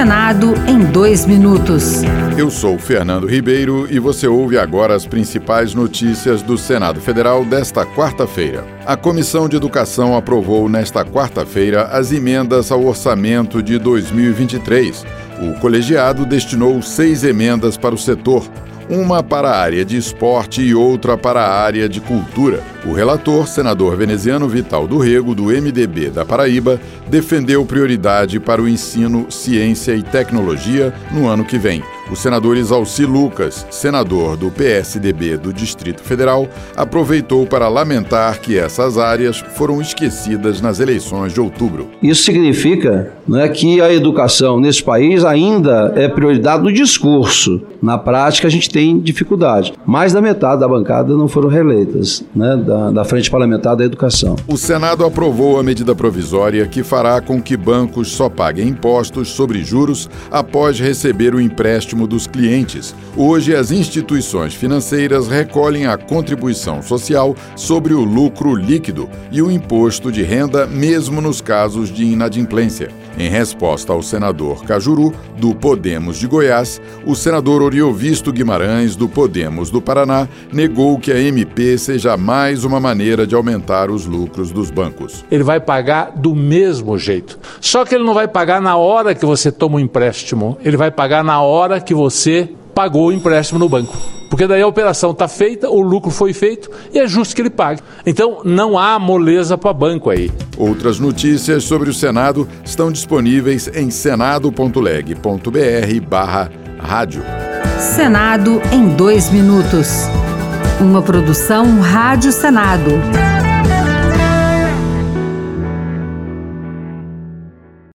Senado em dois minutos. Eu sou Fernando Ribeiro e você ouve agora as principais notícias do Senado Federal desta quarta-feira. A Comissão de Educação aprovou nesta quarta-feira as emendas ao orçamento de 2023. O colegiado destinou seis emendas para o setor uma para a área de esporte e outra para a área de cultura. O relator, senador veneziano Vital do Rego, do MDB da Paraíba, defendeu prioridade para o ensino, ciência e tecnologia no ano que vem. O senador Isalci Lucas, senador do PSDB do Distrito Federal, aproveitou para lamentar que essas áreas foram esquecidas nas eleições de outubro. Isso significa né, que a educação nesse país ainda é prioridade do discurso. Na prática, a gente tem dificuldade. Mais da metade da bancada não foram reeleitas né, da, da Frente Parlamentar da Educação. O Senado aprovou a medida provisória que fará com que bancos só paguem impostos sobre juros após receber o empréstimo dos clientes. Hoje, as instituições financeiras recolhem a contribuição social sobre o lucro líquido e o imposto de renda, mesmo nos casos de inadimplência. Em resposta ao senador Cajuru, do Podemos de Goiás, o senador Oriovisto Guimarães, do Podemos do Paraná, negou que a MP seja mais uma maneira de aumentar os lucros dos bancos. Ele vai pagar do mesmo jeito. Só que ele não vai pagar na hora que você toma o um empréstimo, ele vai pagar na hora que você pagou o empréstimo no banco. Porque daí a operação está feita, o lucro foi feito e é justo que ele pague. Então não há moleza para banco aí. Outras notícias sobre o Senado estão disponíveis em senado.leg.br barra rádio. Senado em dois minutos. Uma produção Rádio Senado.